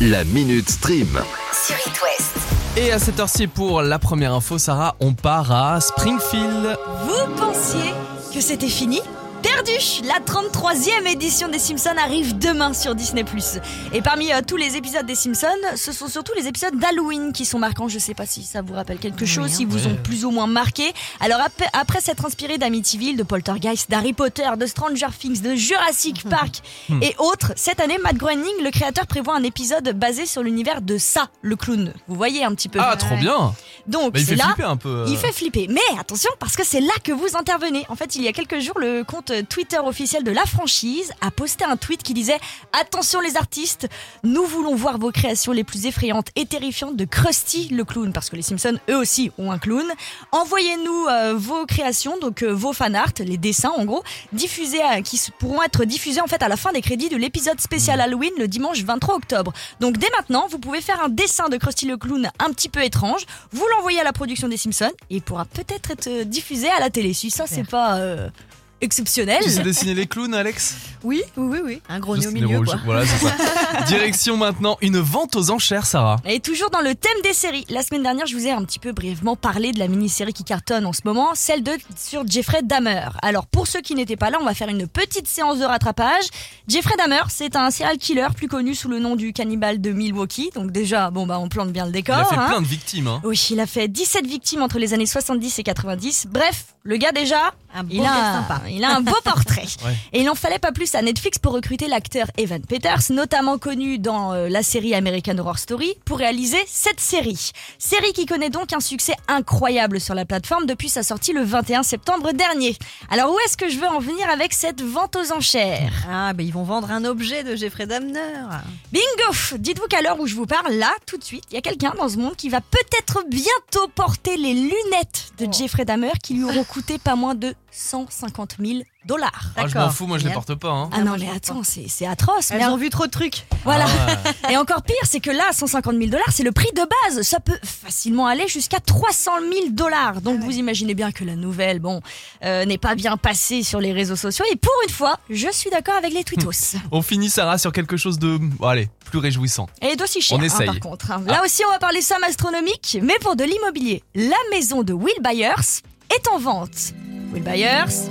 La Minute Stream. sur It West. Et à cette heure-ci, pour la première info, Sarah, on part à Springfield. Vous pensiez que c'était fini? Perdu La 33e édition des Simpsons arrive demain sur Disney+. Et parmi euh, tous les épisodes des Simpsons, ce sont surtout les épisodes d'Halloween qui sont marquants. Je sais pas si ça vous rappelle quelque chose, si vous ont plus ou moins marqué. Alors ap- après s'être inspiré d'Amityville, de Poltergeist, d'Harry Potter, de Stranger Things, de Jurassic Park et autres, cette année, Matt Groening, le créateur, prévoit un épisode basé sur l'univers de Ça, le clown. Vous voyez un petit peu. Ah, trop bien Donc Bah, Il c'est fait là. flipper un peu. euh. Il fait flipper. Mais attention, parce que c'est là que vous intervenez. En fait, il y a quelques jours, le compte Twitter officiel de la franchise a posté un tweet qui disait Attention les artistes, nous voulons voir vos créations les plus effrayantes et terrifiantes de Krusty le clown, parce que les Simpsons, eux aussi, ont un clown. Envoyez-nous euh, vos créations, donc euh, vos fan art, les dessins en gros, diffusés à- qui pourront être diffusés en fait à la fin des crédits de l'épisode spécial Halloween le dimanche 23 octobre. Donc dès maintenant, vous pouvez faire un dessin de Krusty le clown un petit peu étrange, vous l'envoyez à la production des Simpsons et il pourra peut-être être euh, diffusé à la télé. Si ça c'est pas euh, exceptionnel. Tu sais dessiner les clowns, Alex? Oui, oui, oui, oui. Un gros nez au milieu, quoi. Voilà, c'est ça. Direction maintenant une vente aux enchères, Sarah. Et toujours dans le thème des séries, la semaine dernière, je vous ai un petit peu brièvement parlé de la mini-série qui cartonne en ce moment, celle de sur Jeffrey Dahmer. Alors pour ceux qui n'étaient pas là, on va faire une petite séance de rattrapage. Jeffrey Dahmer, c'est un serial killer plus connu sous le nom du cannibale de Milwaukee. Donc déjà, bon bah on plante bien le Il décor. a fait hein. plein de victimes. Hein. Oui, il a fait 17 victimes entre les années 70 et 90. Bref, le gars déjà, Un beau il a, sympa. il a un beau portrait. Ouais. Et il n'en fallait pas plus à Netflix pour recruter l'acteur Evan Peters, notamment connu dans euh, la série American Horror Story, pour réaliser cette série. Série qui connaît donc un succès incroyable sur la plateforme depuis sa sortie le 21 septembre dernier. Alors où est-ce que je veux en venir avec cette vente aux enchères? Ah, bah ils vont vendre un objet de Jeffrey Dahmer. Bingo Dites-vous qu'à l'heure où je vous parle, là, tout de suite, il y a quelqu'un dans ce monde qui va peut-être bientôt porter les lunettes de Oh. Jeffrey Dahmer qui lui auront coûté pas moins de 150 000 dollars. Ah, je m'en fous, moi je les porte pas. Hein. Ah non, je mais attends, c'est atroce. Elles mais ont vu trop de trucs. Voilà. Ah ouais. Et encore pire, c'est que là, 150 000 dollars, c'est le prix de base. Ça peut facilement aller jusqu'à 300 000 dollars. Donc vous imaginez bien que la nouvelle, bon, euh, n'est pas bien passée sur les réseaux sociaux. Et pour une fois, je suis d'accord avec les tweetos. On finit, Sarah, sur quelque chose de. Bon, allez, plus réjouissant. Et d'aussi cher, On hein, essaye. par contre. hein. Là aussi, on va parler somme astronomique, mais pour de l'immobilier. La maison de Will Byers est en vente. Will Byers,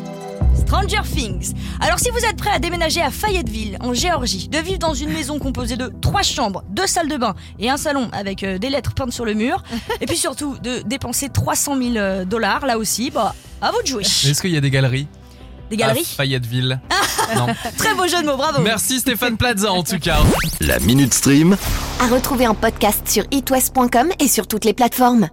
Stranger Things. Alors, si vous êtes prêt à déménager à Fayetteville, en Géorgie, de vivre dans une maison composée de trois chambres, deux salles de bain et un salon avec euh, des lettres peintes sur le mur, et puis surtout de dépenser 300 000 euh, dollars, là aussi, bah, à vous de jouer. Est-ce qu'il y a des galeries? Des À galeries Fayetteville. non. Très beau jeu de mots, bravo. Merci Stéphane Plaza en tout cas. La Minute Stream. À retrouver en podcast sur itwest.com et sur toutes les plateformes.